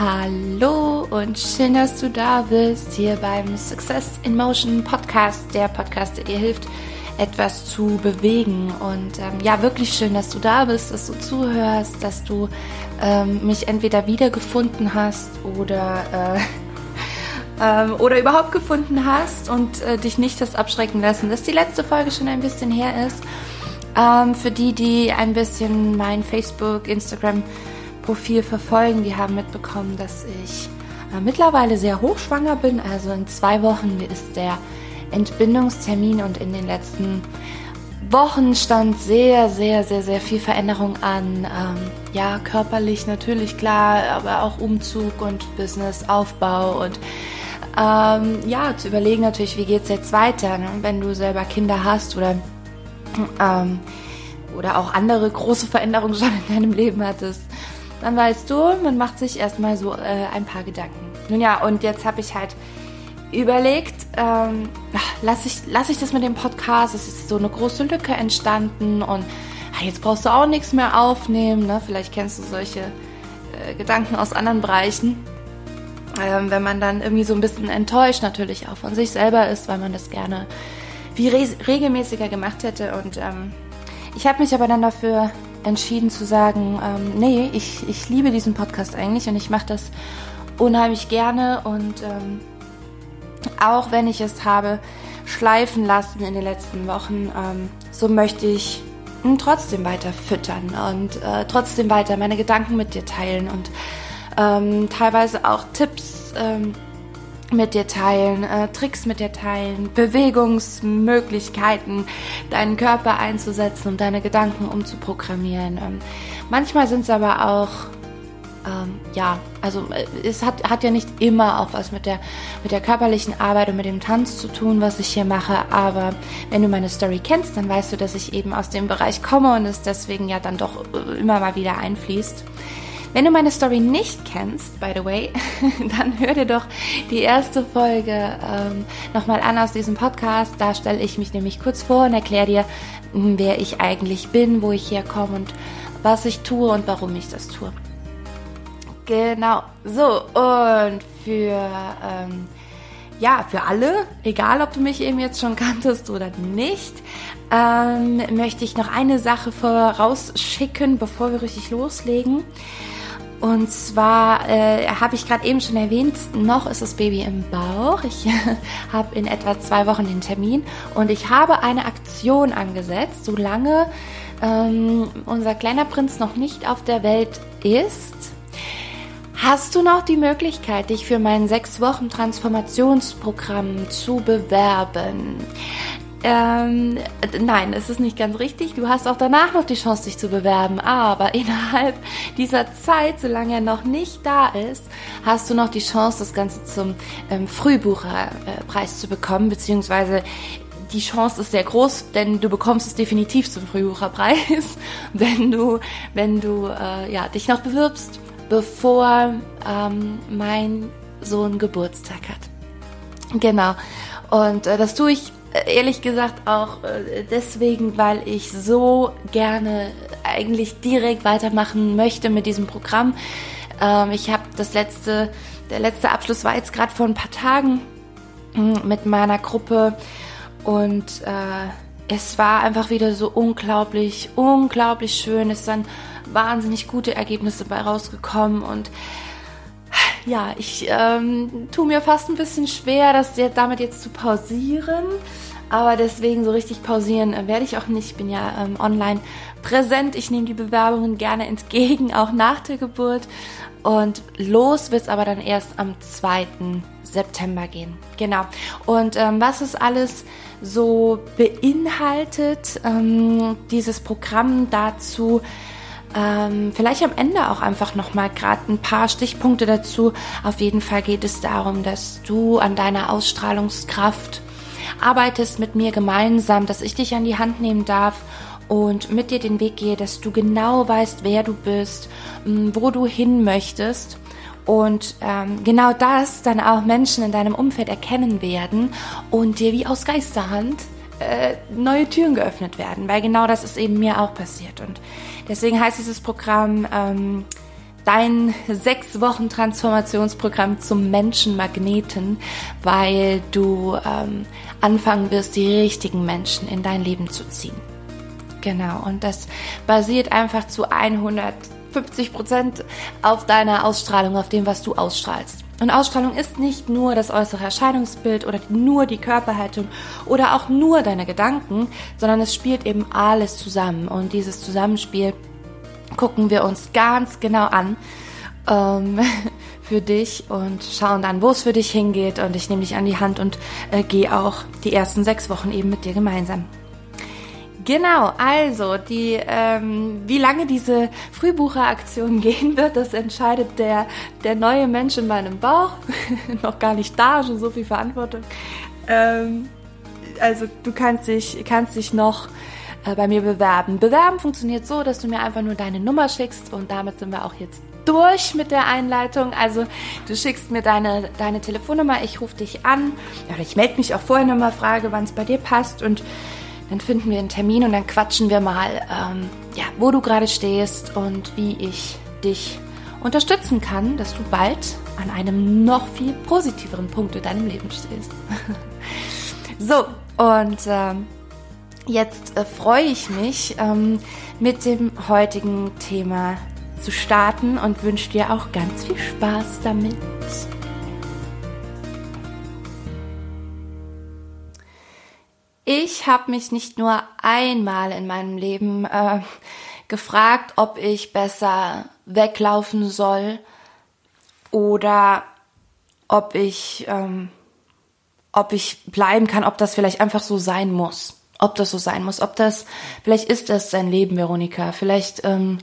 Hallo und schön, dass du da bist hier beim Success in Motion Podcast, der Podcast, der dir hilft, etwas zu bewegen. Und ähm, ja, wirklich schön, dass du da bist, dass du zuhörst, dass du ähm, mich entweder wiedergefunden hast oder äh, ähm, oder überhaupt gefunden hast und äh, dich nicht das abschrecken lassen, dass die letzte Folge schon ein bisschen her ist. Ähm, für die, die ein bisschen mein Facebook, Instagram Profil verfolgen, die haben mitbekommen, dass ich äh, mittlerweile sehr hochschwanger bin. Also in zwei Wochen ist der Entbindungstermin und in den letzten Wochen stand sehr, sehr, sehr, sehr viel Veränderung an. Ähm, ja, körperlich natürlich klar, aber auch Umzug und Businessaufbau und ähm, ja, zu überlegen natürlich, wie geht es jetzt weiter, ne? wenn du selber Kinder hast oder ähm, oder auch andere große Veränderungen schon in deinem Leben hattest dann weißt du, man macht sich erstmal so äh, ein paar Gedanken. Nun ja, und jetzt habe ich halt überlegt, ähm, lasse ich, lass ich das mit dem Podcast, es ist so eine große Lücke entstanden und ah, jetzt brauchst du auch nichts mehr aufnehmen. Ne? Vielleicht kennst du solche äh, Gedanken aus anderen Bereichen. Ähm, wenn man dann irgendwie so ein bisschen enttäuscht natürlich auch von sich selber ist, weil man das gerne wie re regelmäßiger gemacht hätte. Und ähm, ich habe mich aber dann dafür entschieden zu sagen, ähm, nee, ich, ich liebe diesen Podcast eigentlich und ich mache das unheimlich gerne und ähm, auch wenn ich es habe schleifen lassen in den letzten Wochen, ähm, so möchte ich ihn trotzdem weiter füttern und äh, trotzdem weiter meine Gedanken mit dir teilen und ähm, teilweise auch Tipps ähm, mit dir teilen, äh, Tricks mit dir teilen, Bewegungsmöglichkeiten, deinen Körper einzusetzen und deine Gedanken umzuprogrammieren. Ähm, manchmal sind es aber auch ähm, ja, also äh, es hat, hat ja nicht immer auch was mit der, mit der körperlichen Arbeit und mit dem Tanz zu tun, was ich hier mache, aber wenn du meine Story kennst, dann weißt du, dass ich eben aus dem Bereich komme und es deswegen ja dann doch äh, immer mal wieder einfließt. Wenn du meine Story nicht kennst, by the way, dann hör dir doch die erste Folge ähm, nochmal an aus diesem Podcast. Da stelle ich mich nämlich kurz vor und erkläre dir, hm, wer ich eigentlich bin, wo ich herkomme und was ich tue und warum ich das tue. Genau. So, und für, ähm, ja, für alle, egal ob du mich eben jetzt schon kanntest oder nicht, ähm, möchte ich noch eine Sache vorausschicken, bevor wir richtig loslegen. Und zwar äh, habe ich gerade eben schon erwähnt, noch ist das Baby im Bauch. Ich habe in etwa zwei Wochen den Termin und ich habe eine Aktion angesetzt, solange ähm, unser kleiner Prinz noch nicht auf der Welt ist. Hast du noch die Möglichkeit, dich für mein sechs Wochen Transformationsprogramm zu bewerben? Ähm, nein, es ist nicht ganz richtig. Du hast auch danach noch die Chance, dich zu bewerben. Aber innerhalb dieser Zeit, solange er noch nicht da ist, hast du noch die Chance, das Ganze zum ähm, Frühbucherpreis zu bekommen. Beziehungsweise die Chance ist sehr groß, denn du bekommst es definitiv zum Frühbucherpreis, wenn du, wenn du äh, ja, dich noch bewirbst, bevor ähm, mein Sohn Geburtstag hat. Genau. Und äh, das tue ich ehrlich gesagt auch äh, deswegen, weil ich so gerne eigentlich direkt weitermachen möchte mit diesem Programm. Ähm, ich habe das letzte, der letzte Abschluss war jetzt gerade vor ein paar Tagen hm, mit meiner Gruppe und äh, es war einfach wieder so unglaublich, unglaublich schön. Es sind wahnsinnig gute Ergebnisse dabei rausgekommen und ja, ich ähm, tue mir fast ein bisschen schwer, das damit jetzt zu pausieren. Aber deswegen so richtig pausieren äh, werde ich auch nicht. Ich bin ja ähm, online präsent. Ich nehme die Bewerbungen gerne entgegen, auch nach der Geburt. Und los wird es aber dann erst am 2. September gehen. Genau. Und ähm, was es alles so beinhaltet, ähm, dieses Programm dazu, ähm, vielleicht am Ende auch einfach nochmal gerade ein paar Stichpunkte dazu. Auf jeden Fall geht es darum, dass du an deiner Ausstrahlungskraft arbeitest mit mir gemeinsam, dass ich dich an die Hand nehmen darf und mit dir den Weg gehe, dass du genau weißt, wer du bist, wo du hin möchtest und ähm, genau das dann auch Menschen in deinem Umfeld erkennen werden und dir wie aus Geisterhand äh, neue Türen geöffnet werden, weil genau das ist eben mir auch passiert und deswegen heißt dieses Programm ähm, dein sechs Wochen Transformationsprogramm zum Menschenmagneten, weil du ähm, anfangen wirst, die richtigen Menschen in dein Leben zu ziehen. Genau, und das basiert einfach zu 150 Prozent auf deiner Ausstrahlung, auf dem, was du ausstrahlst. Und Ausstrahlung ist nicht nur das äußere Erscheinungsbild oder nur die Körperhaltung oder auch nur deine Gedanken, sondern es spielt eben alles zusammen. Und dieses Zusammenspiel gucken wir uns ganz genau an ähm, für dich und schauen dann, wo es für dich hingeht. Und ich nehme dich an die Hand und äh, gehe auch die ersten sechs Wochen eben mit dir gemeinsam. Genau, also die, ähm, wie lange diese Frühbucheraktion gehen wird, das entscheidet der, der neue Mensch in meinem Bauch. Noch gar nicht da, schon so viel Verantwortung. Ähm, also du kannst dich, kannst dich noch äh, bei mir bewerben. Bewerben funktioniert so, dass du mir einfach nur deine Nummer schickst und damit sind wir auch jetzt durch mit der Einleitung. Also du schickst mir deine, deine Telefonnummer, ich rufe dich an oder ich melde mich auch vorher nochmal, frage, wann es bei dir passt und dann finden wir einen Termin und dann quatschen wir mal, ähm, ja, wo du gerade stehst und wie ich dich unterstützen kann, dass du bald an einem noch viel positiveren Punkt in deinem Leben stehst. so, und ähm, jetzt äh, freue ich mich, ähm, mit dem heutigen Thema zu starten und wünsche dir auch ganz viel Spaß damit. Ich habe mich nicht nur einmal in meinem Leben äh, gefragt, ob ich besser weglaufen soll oder ob ich, ähm, ob ich bleiben kann, ob das vielleicht einfach so sein muss. Ob das so sein muss, ob das, vielleicht ist das sein Leben, Veronika. Vielleicht, ähm,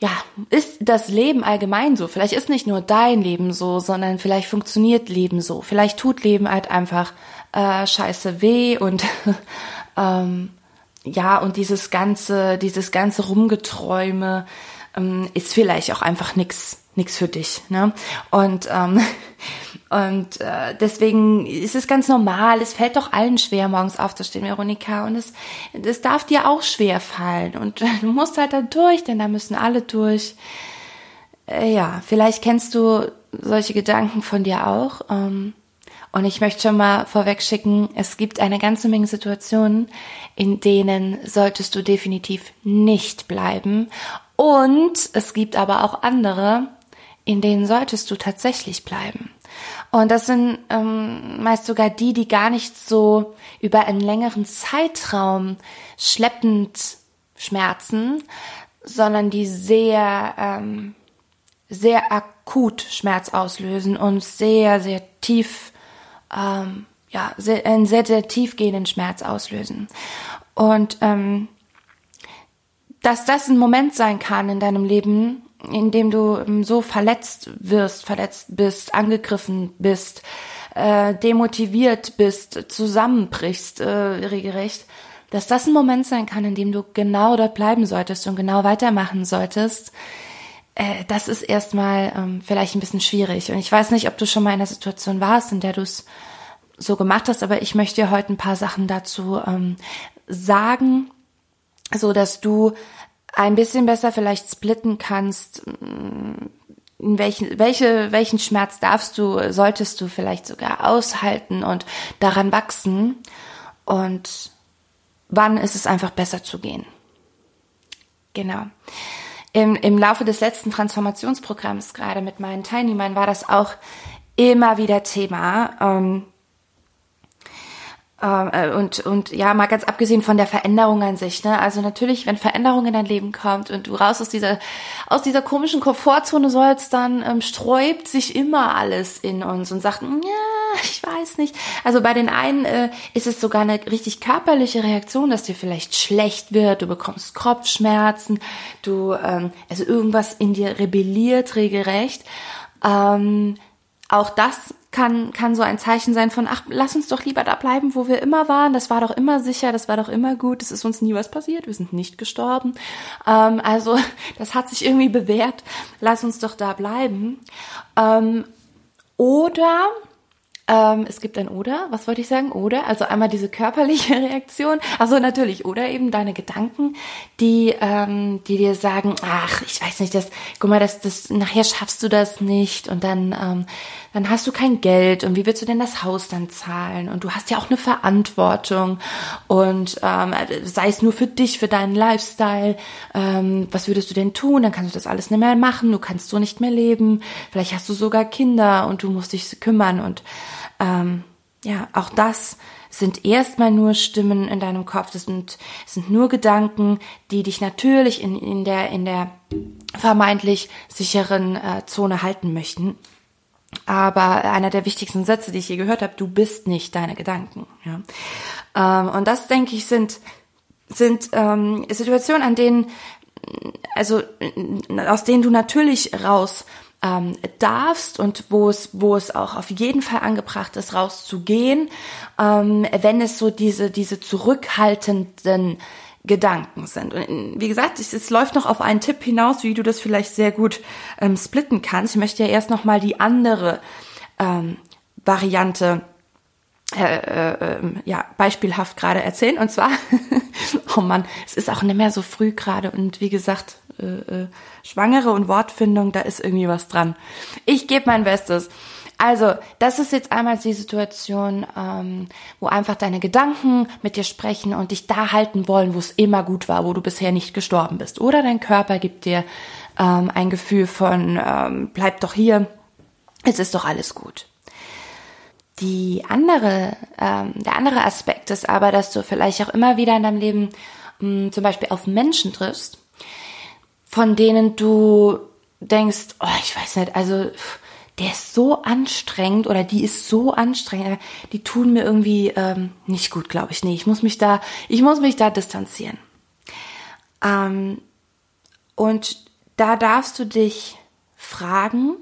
ja, ist das Leben allgemein so. Vielleicht ist nicht nur dein Leben so, sondern vielleicht funktioniert Leben so. Vielleicht tut Leben halt einfach äh, scheiße weh und ähm, ja, und dieses ganze, dieses ganze Rumgeträume ähm, ist vielleicht auch einfach nix, nix für dich. Ne? Und ähm, und äh, deswegen ist es ganz normal. Es fällt doch allen schwer, morgens aufzustehen, Veronika. Und es, es darf dir auch schwer fallen. Und du musst halt da durch, denn da müssen alle durch. Äh, ja, vielleicht kennst du solche Gedanken von dir auch. Ähm, und ich möchte schon mal vorweg schicken, es gibt eine ganze Menge Situationen, in denen solltest du definitiv nicht bleiben. Und es gibt aber auch andere, in denen solltest du tatsächlich bleiben. Und das sind ähm, meist sogar die, die gar nicht so über einen längeren Zeitraum schleppend schmerzen, sondern die sehr, ähm, sehr akut Schmerz auslösen und sehr, sehr tief ähm, ja, sehr, einen sehr, sehr tiefgehenden Schmerz auslösen. Und ähm, dass das ein Moment sein kann in deinem Leben, in dem du ähm, so verletzt wirst, verletzt bist, angegriffen bist, äh, demotiviert bist, zusammenbrichst, äh, regelrecht, dass das ein Moment sein kann, in dem du genau dort bleiben solltest und genau weitermachen solltest, äh, das ist erstmal ähm, vielleicht ein bisschen schwierig. Und ich weiß nicht, ob du schon mal in einer Situation warst, in der du es so gemacht hast, aber ich möchte dir heute ein paar Sachen dazu ähm, sagen, so dass du ein bisschen besser vielleicht splitten kannst, mm, in welchen, welche, welchen Schmerz darfst du, solltest du vielleicht sogar aushalten und daran wachsen und wann ist es einfach besser zu gehen. Genau im, im Laufe des letzten Transformationsprogramms, gerade mit meinen Teilnehmern, war das auch immer wieder Thema. Ähm, äh, und, und ja, mal ganz abgesehen von der Veränderung an sich, ne? Also natürlich, wenn Veränderung in dein Leben kommt und du raus aus dieser, aus dieser komischen Komfortzone sollst, dann ähm, sträubt sich immer alles in uns und sagt, ja, ich weiß nicht. Also bei den einen äh, ist es sogar eine richtig körperliche Reaktion, dass dir vielleicht schlecht wird, du bekommst Kopfschmerzen, du, ähm, also irgendwas in dir rebelliert regelrecht. Ähm, auch das kann, kann so ein Zeichen sein von, ach, lass uns doch lieber da bleiben, wo wir immer waren. Das war doch immer sicher, das war doch immer gut, es ist uns nie was passiert, wir sind nicht gestorben. Ähm, also, das hat sich irgendwie bewährt. Lass uns doch da bleiben. Ähm, oder Ähm, es gibt ein Oder, was wollte ich sagen? Oder, also einmal diese körperliche Reaktion, also natürlich, oder eben deine Gedanken, die, ähm, die dir sagen, ach, ich weiß nicht, das, guck mal, das, das, nachher schaffst du das nicht. Und dann, ähm, dann hast du kein Geld und wie willst du denn das Haus dann zahlen? Und du hast ja auch eine Verantwortung und ähm, sei es nur für dich, für deinen Lifestyle, ähm, was würdest du denn tun? Dann kannst du das alles nicht mehr machen, du kannst so nicht mehr leben, vielleicht hast du sogar Kinder und du musst dich kümmern und ähm, ja, auch das sind erstmal nur Stimmen in deinem Kopf. Das sind, sind nur Gedanken, die dich natürlich in, in der, in der vermeintlich sicheren äh, Zone halten möchten. Aber einer der wichtigsten Sätze, die ich je gehört habe, du bist nicht deine Gedanken. Ja? Ähm, und das, denke ich, sind, sind ähm, Situationen, an denen, also aus denen du natürlich raus ähm, darfst und wo es, wo es auch auf jeden Fall angebracht ist, rauszugehen, ähm, wenn es so diese, diese zurückhaltenden Gedanken sind. Und wie gesagt, es, es, läuft noch auf einen Tipp hinaus, wie du das vielleicht sehr gut ähm, splitten kannst. Ich möchte ja erst noch mal die andere ähm, Variante äh, äh, ähm, ja, beispielhaft gerade erzählen. Und zwar, oh Mann, es ist auch nicht mehr so früh gerade und wie gesagt, äh, äh, Schwangere und Wortfindung, da ist irgendwie was dran. Ich gebe mein Bestes. Also, das ist jetzt einmal die Situation, ähm, wo einfach deine Gedanken mit dir sprechen und dich da halten wollen, wo es immer gut war, wo du bisher nicht gestorben bist. Oder dein Körper gibt dir ähm, ein Gefühl von, ähm, bleib doch hier, es ist doch alles gut. Die andere, ähm, der andere Aspekt ist aber, dass du vielleicht auch immer wieder in deinem Leben mh, hm, zum Beispiel auf Menschen triffst, von denen du denkst, oh, ich weiß nicht, also der ist so anstrengend oder die ist so anstrengend, die tun mir irgendwie ähm, nicht gut, glaube ich. Nee, ich muss mich da, ich muss mich da distanzieren. Ähm, und da darfst du dich fragen,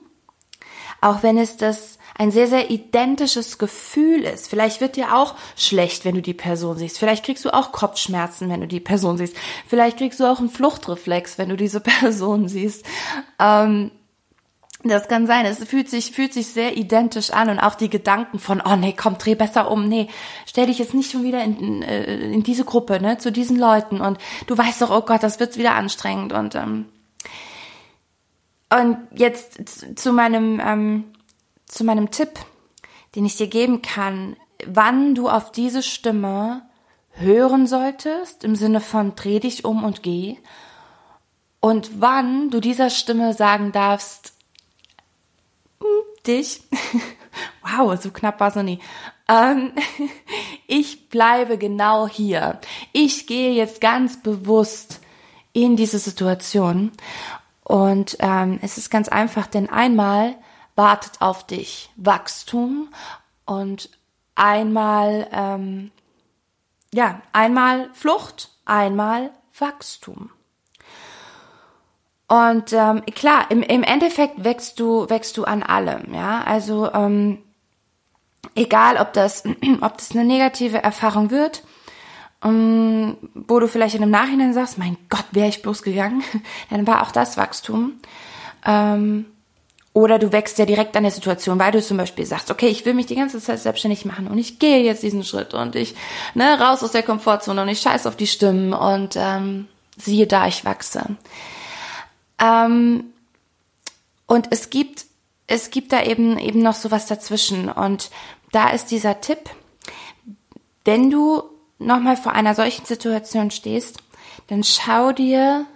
auch wenn es das ein sehr, sehr identisches Gefühl ist. Vielleicht wird dir auch schlecht, wenn du die Person siehst. Vielleicht kriegst du auch Kopfschmerzen, wenn du die Person siehst. Vielleicht kriegst du auch einen Fluchtreflex, wenn du diese Person siehst. Ähm, das kann sein. Es fühlt sich, fühlt sich sehr identisch an und auch die Gedanken von, oh nee, komm, dreh besser um, nee, stell dich jetzt nicht schon wieder in, in, äh, in diese Gruppe, ne, zu diesen Leuten. Und du weißt doch, oh Gott, das wird wieder anstrengend. Und ähm, und jetzt zu meinem ähm, zu meinem Tipp, den ich dir geben kann, wann du auf diese Stimme hören solltest, im Sinne von dreh dich um und geh, und wann du dieser Stimme sagen darfst, dich, wow, so knapp war es noch nie, ähm, ich bleibe genau hier. Ich gehe jetzt ganz bewusst in diese Situation. Und ähm, es ist ganz einfach, denn einmal wartet auf dich Wachstum und einmal, ähm, ja, einmal Flucht, einmal Wachstum. Und ähm, klar, im, im Endeffekt wächst du, wächst du an allem, ja. Also ähm, egal, ob das, ob das eine negative Erfahrung wird, ähm, wo du vielleicht in dem Nachhinein sagst, mein Gott, wäre ich bloß gegangen, dann war auch das Wachstum. Ähm, oder du wächst ja direkt an der Situation, weil du zum Beispiel sagst, okay, ich will mich die ganze Zeit selbstständig machen und ich gehe jetzt diesen Schritt und ich, ne, raus aus der Komfortzone und ich scheiß auf die Stimmen und ähm, siehe da, ich wachse. Ähm, und es gibt, es gibt da eben, eben noch sowas dazwischen und da ist dieser Tipp, wenn du nochmal vor einer solchen Situation stehst, dann schau dir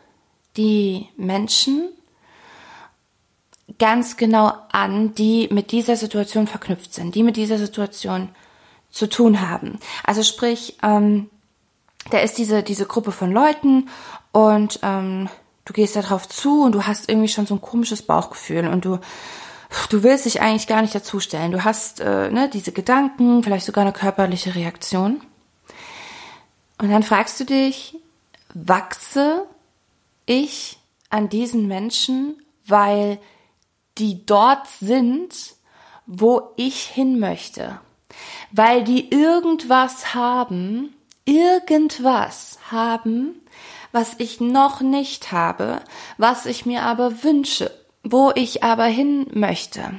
die Menschen ganz genau an, die mit dieser Situation verknüpft sind, die mit dieser Situation zu tun haben. Also sprich, ähm, da ist diese, diese Gruppe von Leuten und ähm, du gehst da drauf zu und du hast irgendwie schon so ein komisches Bauchgefühl und du, du willst dich eigentlich gar nicht dazustellen. Du hast äh, ne, diese Gedanken, vielleicht sogar eine körperliche Reaktion. Und dann fragst du dich, wachse ich an diesen Menschen, weil die dort sind, wo ich hin möchte, weil die irgendwas haben, irgendwas haben, was ich noch nicht habe, was ich mir aber wünsche, wo ich aber hin möchte.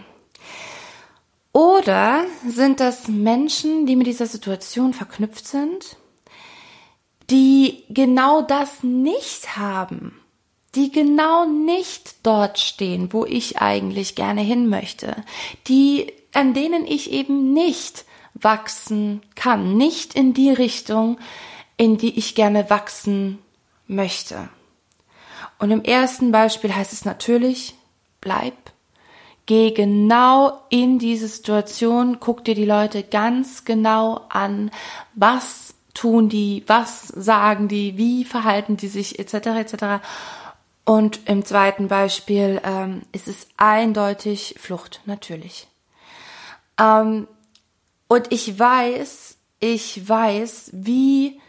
Oder sind das Menschen, die mit dieser Situation verknüpft sind, die genau das nicht haben, die genau nicht dort stehen, wo ich eigentlich gerne hin möchte, die, an denen ich eben nicht wachsen kann, nicht in die Richtung, in die ich gerne wachsen möchte. Und im ersten Beispiel heißt es natürlich, bleib, geh genau in diese Situation, guck dir die Leute ganz genau an, was tun die, was sagen die, wie verhalten die sich, etc. etc. Und im zweiten Beispiel ähm, ist es eindeutig Flucht, natürlich. Ähm, und ich weiß, ich weiß, wie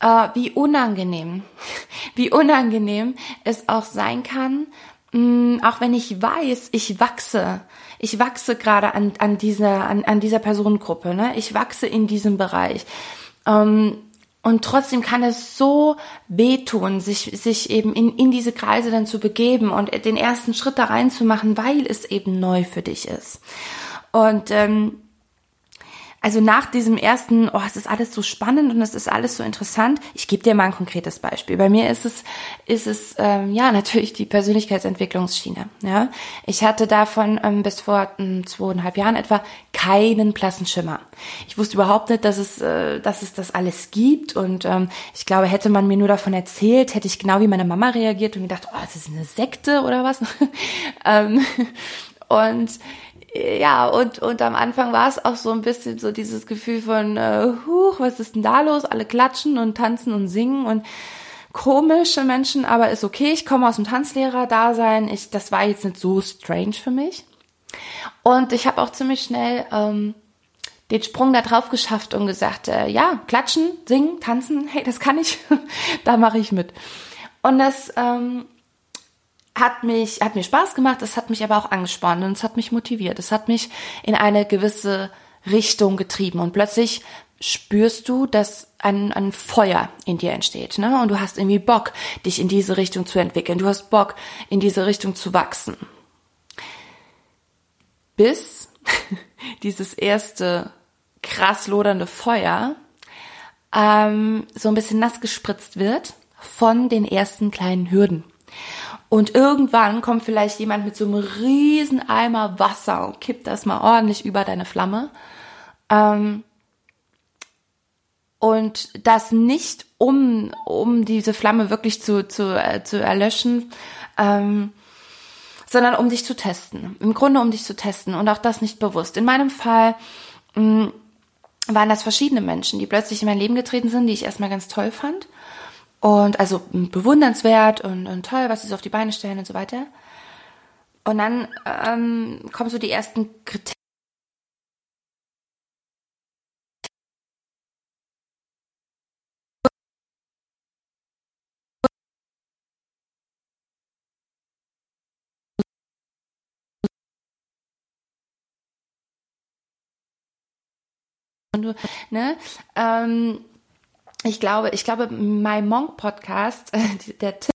äh, wie unangenehm, wie unangenehm es auch sein kann, mh, mm, auch wenn ich weiß, ich wachse, ich wachse gerade an, an dieser, an, an dieser Personengruppe, ne? Ich wachse in diesem Bereich. Ähm, und trotzdem kann es so wehtun, sich, sich eben in, in diese Kreise dann zu begeben und den ersten Schritt da reinzumachen, weil es eben neu für dich ist. Und ähm, also nach diesem ersten, oh, es ist alles so spannend und es ist alles so interessant. Ich gebe dir mal ein konkretes Beispiel. Bei mir ist es, ist es ähm, ja natürlich die Persönlichkeitsentwicklungsschiene. Ja, ich hatte davon ähm, bis vor ähm, zweieinhalb Jahren etwa keinen blassen Schimmer. Ich wusste überhaupt nicht, dass es, äh, dass es das alles gibt und ähm, ich glaube, hätte man mir nur davon erzählt, hätte ich genau wie meine Mama reagiert und gedacht, oh, das ist eine Sekte oder was. ähm, und ja, und, und am Anfang war es auch so ein bisschen so dieses Gefühl von, äh, huch, was ist denn da los? Alle klatschen und tanzen und singen und komische Menschen, aber ist okay, ich komme aus dem Tanzlehrer-Dasein. Ich, das war jetzt nicht so strange für mich. Und ich habe auch ziemlich schnell ähm, den Sprung da drauf geschafft und gesagt, äh, ja, klatschen, singen, tanzen, hey, das kann ich, da mache ich mit. Und das ähm, hat mich, hat mir Spaß gemacht, es hat mich aber auch angespannt und es hat mich motiviert. Es hat mich in eine gewisse Richtung getrieben und plötzlich spürst du, dass ein, ein Feuer in dir entsteht, ne? Und du hast irgendwie Bock, dich in diese Richtung zu entwickeln. Du hast Bock, in diese Richtung zu wachsen. Bis dieses erste krass lodernde Feuer ähm, so ein bisschen nass gespritzt wird von den ersten kleinen Hürden. Und irgendwann kommt vielleicht jemand mit so einem riesen Eimer Wasser und kippt das mal ordentlich über deine Flamme. Ähm, und das nicht, um, um diese Flamme wirklich zu, zu, äh, zu erlöschen, ähm, sondern um dich zu testen. Im Grunde um dich zu testen und auch das nicht bewusst. In meinem Fall mh, mm, waren das verschiedene Menschen, die plötzlich in mein Leben getreten sind, die ich erstmal ganz toll fand und also bewundernswert und, und toll, was sie so auf die Beine stellen und so weiter. Und dann ähm, kommen so die ersten Kriterien. ne, ähm, ich glaube, ich glaube, My Monk Podcast, der Tipp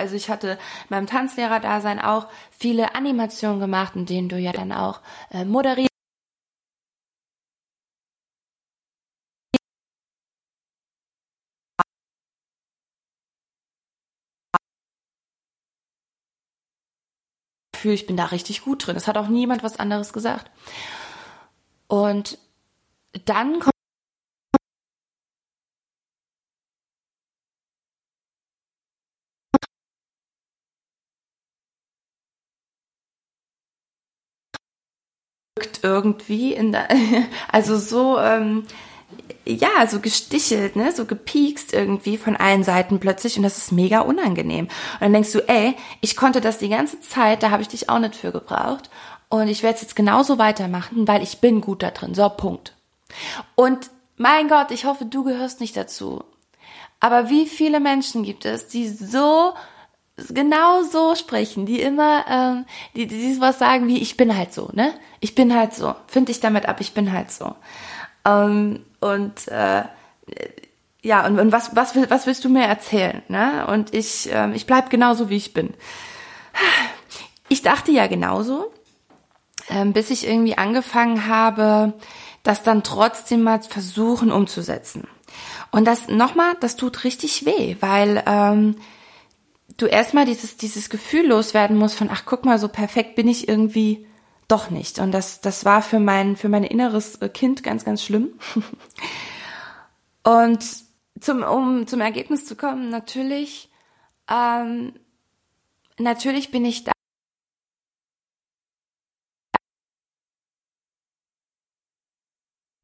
Also ich hatte beim Tanzlehrer-Dasein auch viele Animationen gemacht, in denen du ja dann auch äh, moderierst. ich bin da richtig gut drin. Es hat auch niemand was anderes gesagt. Und dann kommt irgendwie in der, also so, ähm, ja, so gestichelt, ne, so gepiekst irgendwie von allen Seiten plötzlich und das ist mega unangenehm. Und dann denkst du, ey, ich konnte das die ganze Zeit, da habe ich dich auch nicht für gebraucht. und ich werde es jetzt genauso weitermachen, weil ich bin gut da drin. So, Punkt. Und mein Gott, ich hoffe, du gehörst nicht dazu. Aber wie viele Menschen gibt es, die so genau so sprechen, die immer, ähm, die, die was sagen wie, ich bin halt so, ne? Ich bin halt so. Find dich damit ab, ich bin halt so. Ähm, und äh, ja, und, und was, was, will, was willst du mir erzählen? Ne? Und ich, ähm, ich bleib genauso, wie ich bin. Ich dachte ja genauso, ähm, bis ich irgendwie angefangen habe, das dann trotzdem mal versuchen umzusetzen. Und das nochmal, das tut richtig weh, weil ähm, du erstmal dieses, dieses Gefühl loswerden musst von, ach guck mal, so perfekt bin ich irgendwie doch nicht. Und das, das war für mein, für mein inneres Kind ganz, ganz schlimm. Und zum, um zum Ergebnis zu kommen, natürlich, ähm, natürlich bin ich da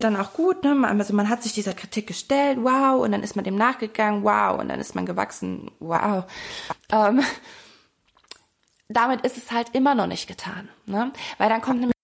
dann auch gut, ne? Also man hat sich dieser Kritik gestellt, wow, und dann ist man dem nachgegangen, wow, und dann ist man gewachsen, wow. Ähm, damit ist es halt immer noch nicht getan, ne? Weil dann kommt nämlich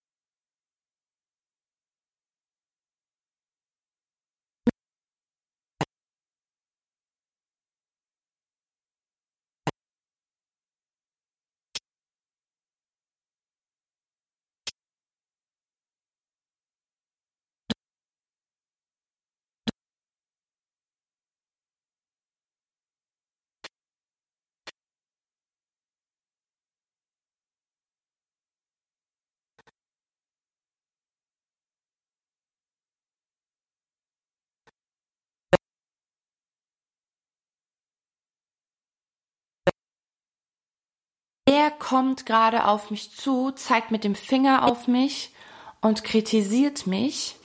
er kommt gerade auf mich zu, zeigt mit dem Finger auf mich und kritisiert mich.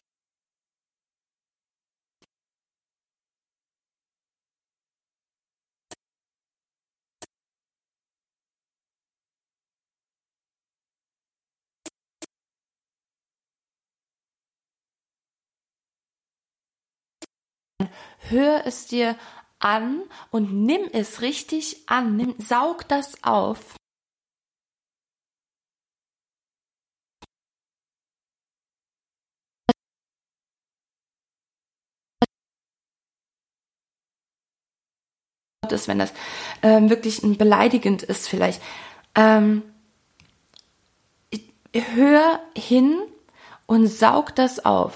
Hör es dir an und nimm es richtig an, nimm, saug das auf. Ist, wenn das ähm, wirklich ein beleidigend ist vielleicht. Ähm, hör hin und saug das auf.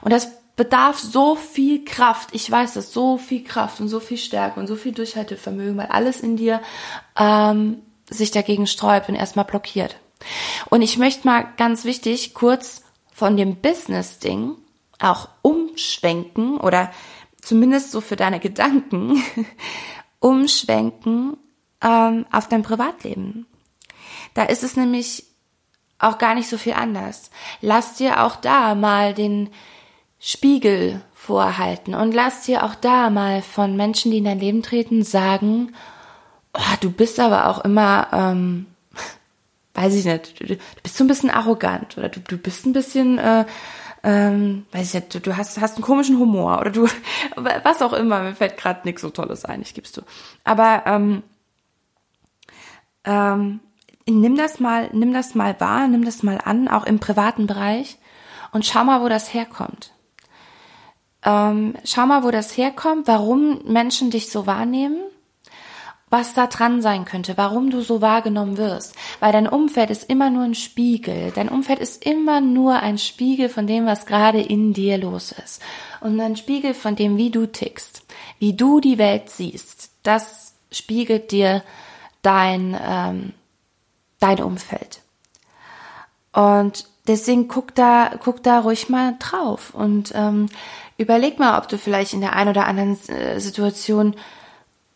Und das bedarf so viel Kraft. Ich weiß das, so viel Kraft und so viel Stärke und so viel Durchhaltevermögen, weil alles in dir ähm, sich dagegen sträubt und erstmal blockiert. Und ich möchte mal ganz wichtig kurz von dem Business-Ding auch umschwenken oder zumindest so für deine Gedanken, umschwenken ähm, auf dein Privatleben. Da ist es nämlich auch gar nicht so viel anders. Lass dir auch da mal den Spiegel vorhalten und lass dir auch da mal von Menschen, die in dein Leben treten, sagen, oh, du bist aber auch immer, ähm, weiß ich nicht, du, bist so ein bisschen arrogant oder du, du bist ein bisschen äh, ähm, weiß ich nicht, du, du hast, hast einen komischen Humor oder du, was auch immer, mir fällt gerade nichts so Tolles ein, ich gib's du. Aber ähm, ähm, nimm das mal, nimm das mal wahr, nimm das mal an, auch im privaten Bereich und schau mal, wo das herkommt. Ähm, schau mal, wo das herkommt, warum Menschen dich so wahrnehmen was da dran sein könnte, warum du so wahrgenommen wirst. Weil dein Umfeld ist immer nur ein Spiegel. Dein Umfeld ist immer nur ein Spiegel von dem, was gerade in dir los ist. Und ein Spiegel von dem, wie du tickst, wie du die Welt siehst. Das spiegelt dir dein, ähm, dein Umfeld. Und deswegen guck da, guck da ruhig mal drauf und ähm, überleg mal, ob du vielleicht in der einen oder anderen äh, Situation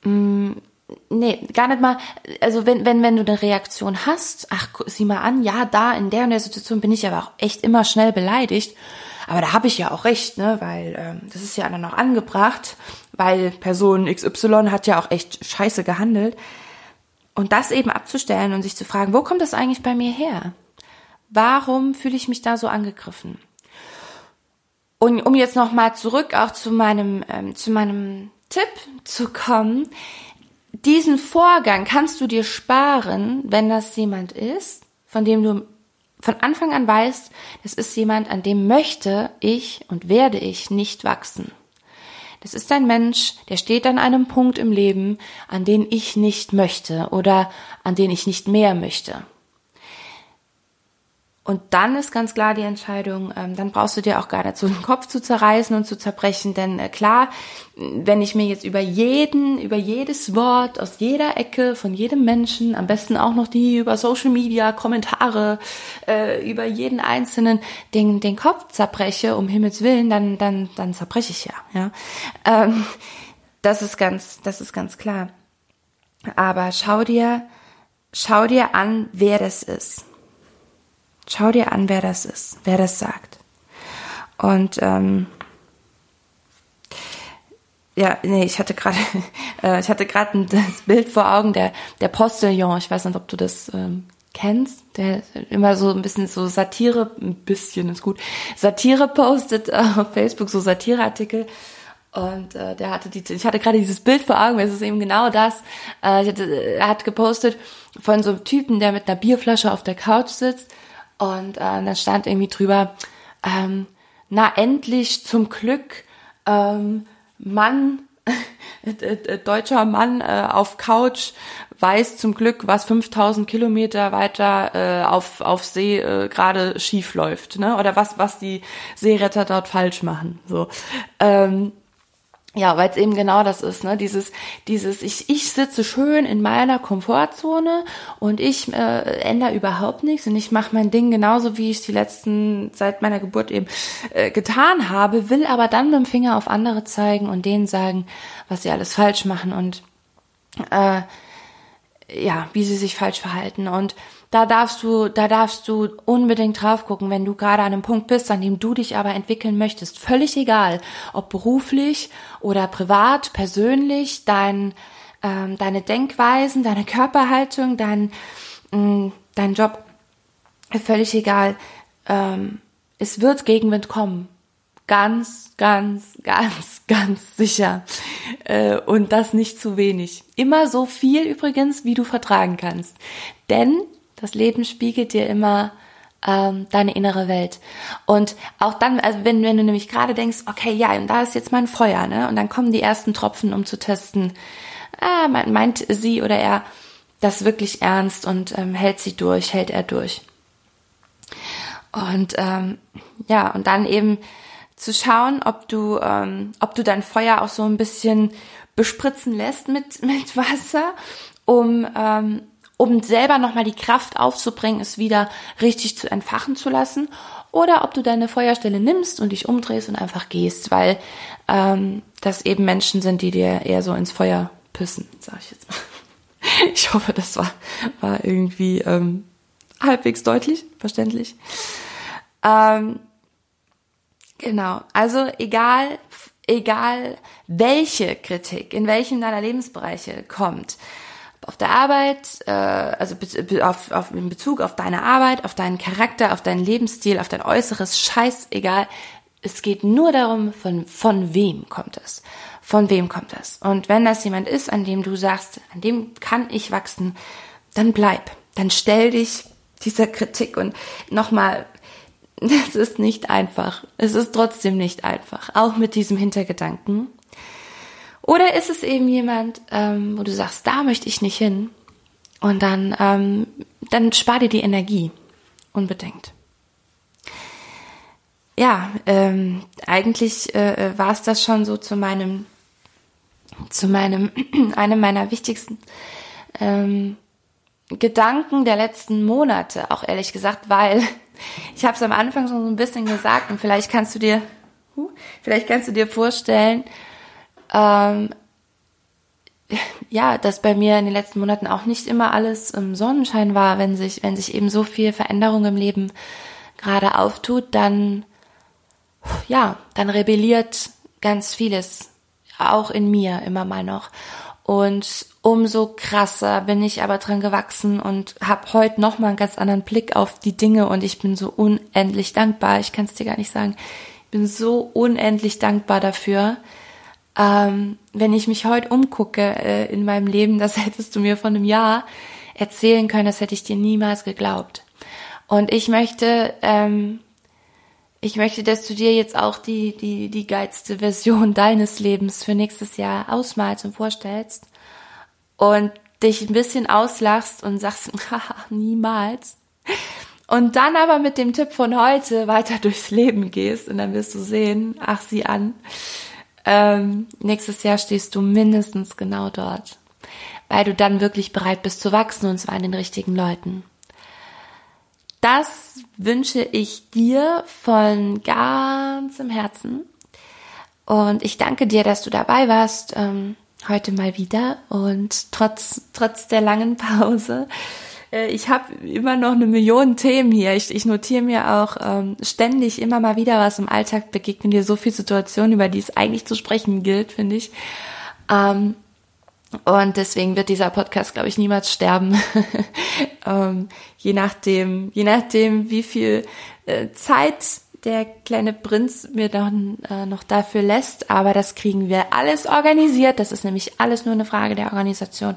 mh, mm, nee, gar nicht mal, also wenn, wenn, wenn du eine Reaktion hast, ach, sieh mal an, ja, da in der und der Situation bin ich aber auch echt immer schnell beleidigt. Aber da habe ich ja auch recht, ne, weil ähm, das ist ja dann noch angebracht, weil Person XY hat ja auch echt scheiße gehandelt. Und das eben abzustellen und sich zu fragen, wo kommt das eigentlich bei mir her? Warum fühle ich mich da so angegriffen? Und um jetzt nochmal zurück auch zu meinem, ähm, zu meinem Tipp zu kommen, diesen Vorgang kannst du dir sparen, wenn das jemand ist, von dem du von Anfang an weißt, das ist jemand, an dem möchte ich und werde ich nicht wachsen. Das ist ein Mensch, der steht an einem Punkt im Leben, an den ich nicht möchte oder an den ich nicht mehr möchte. Und dann ist ganz klar die Entscheidung, ähm, dann brauchst du dir auch gar nicht so den Kopf zu zerreißen und zu zerbrechen, denn äh, klar, wenn ich mir jetzt über jeden, über jedes Wort aus jeder Ecke von jedem Menschen, am besten auch noch die über Social Media, Kommentare, äh, über jeden einzelnen den, den Kopf zerbreche, um Himmels Willen, dann, dann, dann zerbreche ich ja, ja. Ähm, das ist ganz, das ist ganz klar. Aber schau dir, schau dir an, wer das ist Schau dir an, wer das ist, wer das sagt. Und ähm, ja, nee, ich hatte gerade, äh, ich hatte gerade das Bild vor Augen der der Postillon. Ich weiß nicht, ob du das ähm, kennst, der immer so ein bisschen so Satire, ein bisschen ist gut, Satire postet äh, auf Facebook, so Satireartikel. Und äh, der hatte die, ich hatte gerade dieses Bild vor Augen, es ist eben genau das. Äh, hatte, er hat gepostet von so einem Typen, der mit einer Bierflasche auf der Couch sitzt und äh, dann stand irgendwie drüber, ähm, na endlich zum Glück, ähm, Mann, deutscher Mann äh, auf Couch weiß zum Glück, was 5000 Kilometer weiter äh, auf, auf See äh, gerade schief läuft, ne? Oder was, was die Seeretter dort falsch machen. So. Ähm, ja, weil es eben genau das ist, ne? Dieses, dieses, ich, ich sitze schön in meiner Komfortzone und ich äh, ändere überhaupt nichts und ich mache mein Ding genauso, wie ich die letzten seit meiner Geburt eben äh, getan habe, will aber dann mit dem Finger auf andere zeigen und denen sagen, was sie alles falsch machen und äh, ja, wie sie sich falsch verhalten und da darfst du, da darfst du unbedingt drauf gucken, wenn du gerade an einem Punkt bist, an dem du dich aber entwickeln möchtest. Völlig egal, ob beruflich oder privat, persönlich, dein, ähm, deine Denkweisen, deine Körperhaltung, dein, mh, mm, dein Job, völlig egal. Ähm, es wird Gegenwind kommen. Ganz, ganz, ganz, ganz sicher. Äh, und das nicht zu wenig. Immer so viel übrigens, wie du vertragen kannst. Denn das Leben spiegelt dir immer ähm, deine innere Welt. Und auch dann, also wenn, wenn du nämlich gerade denkst, okay, ja, und da ist jetzt mein Feuer, ne? Und dann kommen die ersten Tropfen, um zu testen, ah, meint sie oder er das wirklich ernst und ähm, hält sie durch, hält er durch. Und ähm, ja, und dann eben zu schauen, ob du, ähm, ob du dein Feuer auch so ein bisschen bespritzen lässt mit, mit Wasser, um, ähm, um selber nochmal die Kraft aufzubringen, es wieder richtig zu entfachen zu lassen. Oder ob du deine Feuerstelle nimmst und dich umdrehst und einfach gehst, weil ähm, das eben Menschen sind, die dir eher so ins Feuer pissen, sag ich jetzt mal. Ich hoffe, das war, war irgendwie ähm, halbwegs deutlich, verständlich. Ähm, genau, also egal, egal welche Kritik in welchem deiner Lebensbereiche kommt, auf der Arbeit, äh, also auf, auf, in Bezug auf deine Arbeit, auf deinen Charakter, auf deinen Lebensstil, auf dein Äußeres, scheißegal. Es geht nur darum, von, von wem kommt es? Von wem kommt es? Und wenn das jemand ist, an dem du sagst, an dem kann ich wachsen, dann bleib. Dann stell dich dieser Kritik und nochmal, es ist nicht einfach. Es ist trotzdem nicht einfach. Auch mit diesem Hintergedanken. Oder ist es eben jemand, ähm, wo du sagst, da möchte ich nicht hin? Und dann, ähm, dann spar dir die Energie. Unbedingt. Ja, ähm, eigentlich äh, war es das schon so zu meinem, zu meinem, einem meiner wichtigsten ähm, Gedanken der letzten Monate, auch ehrlich gesagt, weil ich habe es am Anfang schon so ein bisschen gesagt und vielleicht kannst du dir, vielleicht kannst du dir vorstellen, ähm, ja, dass bei mir in den letzten Monaten auch nicht immer alles im Sonnenschein war, wenn sich, wenn sich eben so viel Veränderung im Leben gerade auftut, dann, ja, dann rebelliert ganz vieles, auch in mir immer mal noch. Und umso krasser bin ich aber dran gewachsen und habe heute noch mal einen ganz anderen Blick auf die Dinge und ich bin so unendlich dankbar. Ich kann es dir gar nicht sagen. Ich bin so unendlich dankbar dafür, ähm, wenn ich mich heute umgucke äh, in meinem Leben, das hättest du mir vor einem Jahr erzählen können, das hätte ich dir niemals geglaubt. Und ich möchte, ähm, ich möchte, dass du dir jetzt auch die, die, die geilste Version deines Lebens für nächstes Jahr ausmalst und vorstellst und dich ein bisschen auslachst und sagst, haha, niemals. Und dann aber mit dem Tipp von heute weiter durchs Leben gehst und dann wirst du sehen, ach sieh an, ähm, nächstes Jahr stehst du mindestens genau dort, weil du dann wirklich bereit bist zu wachsen und zwar an den richtigen Leuten. Das wünsche ich dir von ganzem Herzen. Und ich danke dir, dass du dabei warst, ähm, heute mal wieder. Und trotz, trotz der langen Pause, ich habe immer noch eine Million Themen hier. Ich, ich notiere mir auch ähm, ständig immer mal wieder was im Alltag begegnen dir so viele Situationen, über die es eigentlich zu sprechen gilt, finde ich. Ähm, und deswegen wird dieser Podcast, glaube ich, niemals sterben. ähm, je nachdem, je nachdem, wie viel äh, Zeit der kleine Prinz mir dann äh, noch dafür lässt. Aber das kriegen wir alles organisiert. Das ist nämlich alles nur eine Frage der Organisation.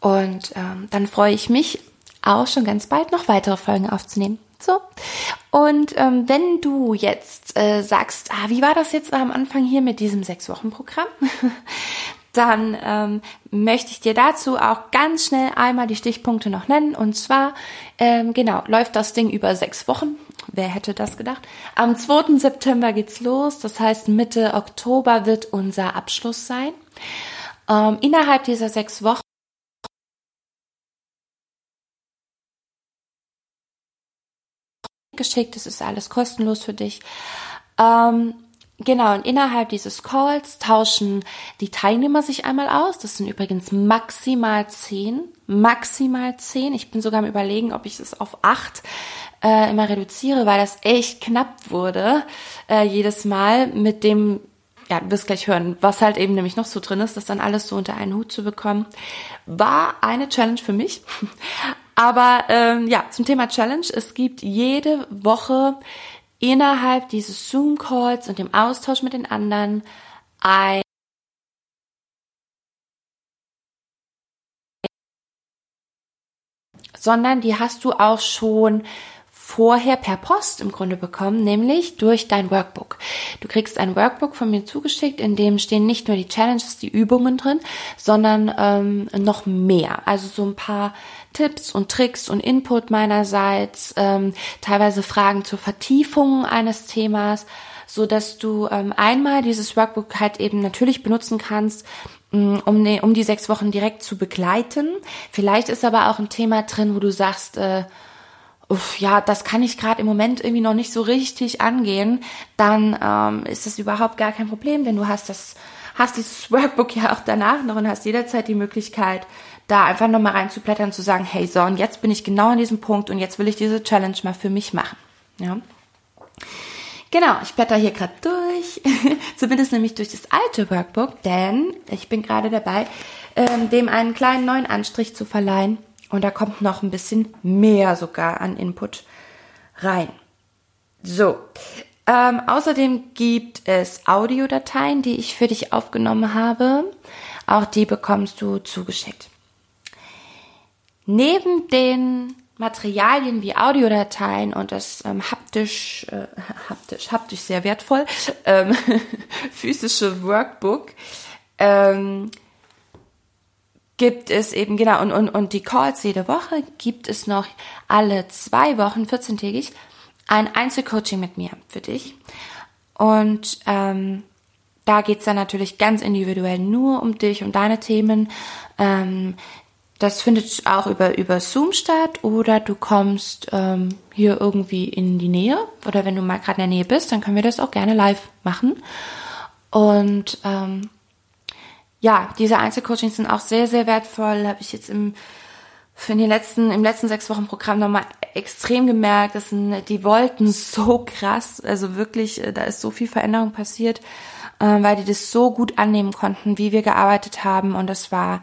Und ähm, dann freue ich mich auch schon ganz bald noch weitere Folgen aufzunehmen. So. Und ähm, wenn du jetzt äh, sagst, ah, wie war das jetzt am Anfang hier mit diesem Sechs-Wochen-Programm? dann ähm, möchte ich dir dazu auch ganz schnell einmal die Stichpunkte noch nennen. Und zwar, ähm, genau, läuft das Ding über sechs Wochen. Wer hätte das gedacht? Am 2. September geht's los. Das heißt, Mitte Oktober wird unser Abschluss sein. Ähm, innerhalb dieser sechs Wochen geschickt. Es ist alles kostenlos für dich. Ähm, Genau, und innerhalb dieses Calls tauschen die Teilnehmer sich einmal aus. Das sind übrigens maximal zehn. Maximal zehn. Ich bin sogar am überlegen, ob ich es auf acht äh, immer reduziere, weil das echt knapp wurde. Äh, jedes Mal mit dem, ja, du wirst gleich hören, was halt eben nämlich noch so drin ist, das dann alles so unter einen Hut zu bekommen. War eine Challenge für mich. Aber ähm, ja, zum Thema Challenge. Es gibt jede Woche innerhalb dieses Zoom-Calls und dem Austausch mit den anderen ein sondern die hast du auch schon vorher per Post im Grunde bekommen, nämlich durch dein Workbook. Du kriegst ein Workbook von mir zugeschickt, in dem stehen nicht nur die Challenges, die Übungen drin, sondern ähm, noch mehr. Also so ein paar Tipps und Tricks und Input meinerseits, ähm, teilweise Fragen zur Vertiefung eines Themas, so dass du ähm, einmal dieses Workbook halt eben natürlich benutzen kannst, mm, um, ne, um die sechs Wochen direkt zu begleiten. Vielleicht ist aber auch ein Thema drin, wo du sagst, äh, uff, ja, das kann ich gerade im Moment irgendwie noch nicht so richtig angehen, dann ähm, ist das überhaupt gar kein Problem, denn du hast das, hast dieses Workbook ja auch danach noch und hast jederzeit die Möglichkeit, da einfach nochmal reinzublättern zu sagen, hey, so, und jetzt bin ich genau an diesem Punkt und jetzt will ich diese Challenge mal für mich machen. Ja. Genau, ich blätter hier gerade durch, zumindest nämlich durch das alte Workbook, denn ich bin gerade dabei, ähm, dem einen kleinen neuen Anstrich zu verleihen und da kommt noch ein bisschen mehr sogar an Input rein. So. Ähm, außerdem gibt es Audiodateien, die ich für dich aufgenommen habe. Auch die bekommst du zugeschickt. Neben den Materialien wie Audiodateien und das ähm, haptisch, äh, haptisch, haptisch sehr wertvoll, ähm, physische Workbook, ähm, gibt es eben, genau, und, und, und die Calls jede Woche gibt es noch alle zwei Wochen, 14-tägig, ein Einzelcoaching mit mir für dich. Und ähm, da geht's dann natürlich ganz individuell nur um dich, um deine Themen. Ähm, das findet auch über, über Zoom statt oder du kommst ähm, hier irgendwie in die Nähe oder wenn du mal gerade in der Nähe bist, dann können wir das auch gerne live machen. Und ähm, ja, diese Einzelcoachings sind auch sehr, sehr wertvoll. Habe ich jetzt im für den letzten, im letzten sechs Wochen Programm nochmal extrem gemerkt. Das sind, die wollten so krass, also wirklich, äh, da ist so viel Veränderung passiert, äh, weil die das so gut annehmen konnten, wie wir gearbeitet haben. Und das war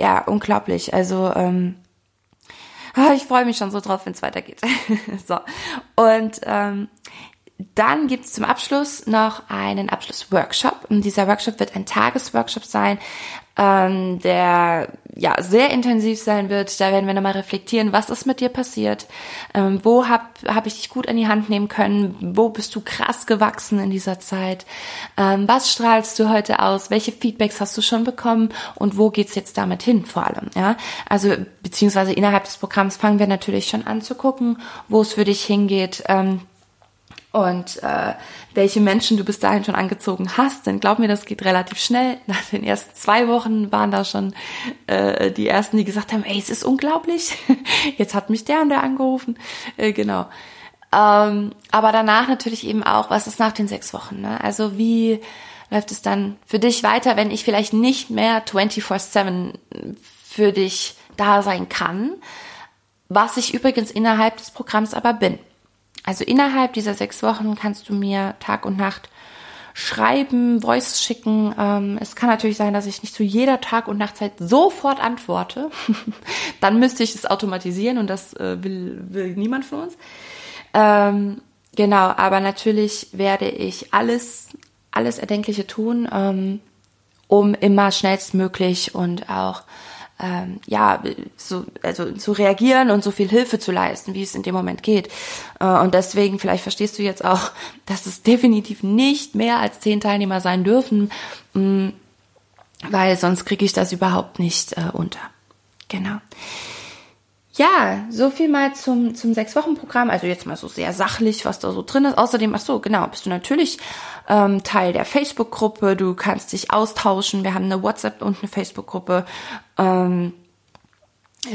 ja unglaublich. Also ähm, ich freue mich schon so drauf, wenn es weitergeht. so. Und ähm, dann gibt es zum Abschluss noch einen Abschlussworkshop. Und dieser Workshop wird ein Tagesworkshop sein, ähm, der ja sehr intensiv sein wird. Da werden wir nochmal reflektieren, was ist mit dir passiert, ähm, wo habe hab ich dich gut an die Hand nehmen können, wo bist du krass gewachsen in dieser Zeit, ähm, was strahlst du heute aus, welche Feedbacks hast du schon bekommen und wo geht's jetzt damit hin vor allem. Ja, also beziehungsweise innerhalb des Programms fangen wir natürlich schon an zu gucken, wo es für dich hingeht. Ähm, und äh, welche Menschen du bis dahin schon angezogen hast. Denn glaub mir, das geht relativ schnell. Nach den ersten zwei Wochen waren da schon äh, die ersten, die gesagt haben, ey, es ist unglaublich. Jetzt hat mich der und der angerufen. Äh, genau. Ähm, aber danach natürlich eben auch, was ist nach den sechs Wochen? Ne? Also wie läuft es dann für dich weiter, wenn ich vielleicht nicht mehr 24-7 für dich da sein kann? Was ich übrigens innerhalb des Programms aber bin. Also innerhalb dieser sechs Wochen kannst du mir Tag und Nacht schreiben, Voice schicken. Ähm, es kann natürlich sein, dass ich nicht zu jeder Tag- und Nachtzeit sofort antworte. Dann müsste ich es automatisieren und das äh, will, will niemand von uns. Ähm, genau, aber natürlich werde ich alles, alles Erdenkliche tun, ähm, um immer schnellstmöglich und auch ähm, ja, so, also zu reagieren und so viel Hilfe zu leisten, wie es in dem Moment geht. Äh, und deswegen, vielleicht verstehst du jetzt auch, dass es definitiv nicht mehr als zehn Teilnehmer sein dürfen, mh, mm, weil sonst kriege ich das überhaupt nicht äh, unter. Genau. Ja, so viel mal zum, zum Sechs-Wochen-Programm. Also jetzt mal so sehr sachlich, was da so drin ist. Außerdem, ach so, genau, bist du natürlich ähm, Teil der Facebook-Gruppe. Du kannst dich austauschen. Wir haben eine WhatsApp und eine Facebook-Gruppe. Ähm,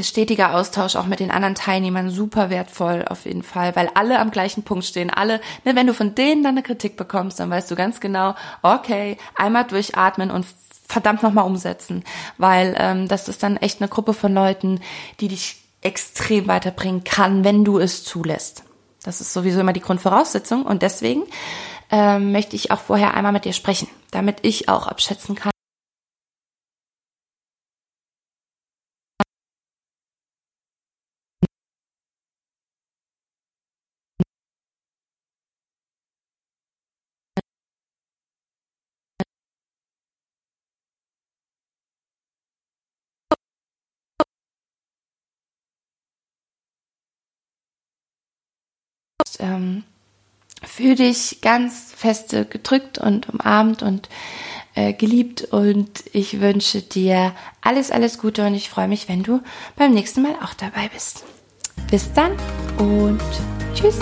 stetiger Austausch auch mit den anderen Teilnehmern super wertvoll auf jeden Fall, weil alle am gleichen Punkt stehen. Alle, ne, wenn du von denen dann eine Kritik bekommst, dann weißt du ganz genau, okay, einmal durchatmen und verdammt nochmal umsetzen, weil ähm, das ist dann echt eine Gruppe von Leuten, die dich extrem weiterbringen kann, wenn du es zulässt. Das ist sowieso immer die Grundvoraussetzung und deswegen ähm, möchte ich auch vorher einmal mit dir sprechen, damit ich auch abschätzen kann, ähm, fühl dich ganz feste gedrückt und umarmt und äh, geliebt und ich wünsche dir alles, alles Gute und ich freue mich, wenn du beim nächsten Mal auch dabei bist. Bis dann und tschüss.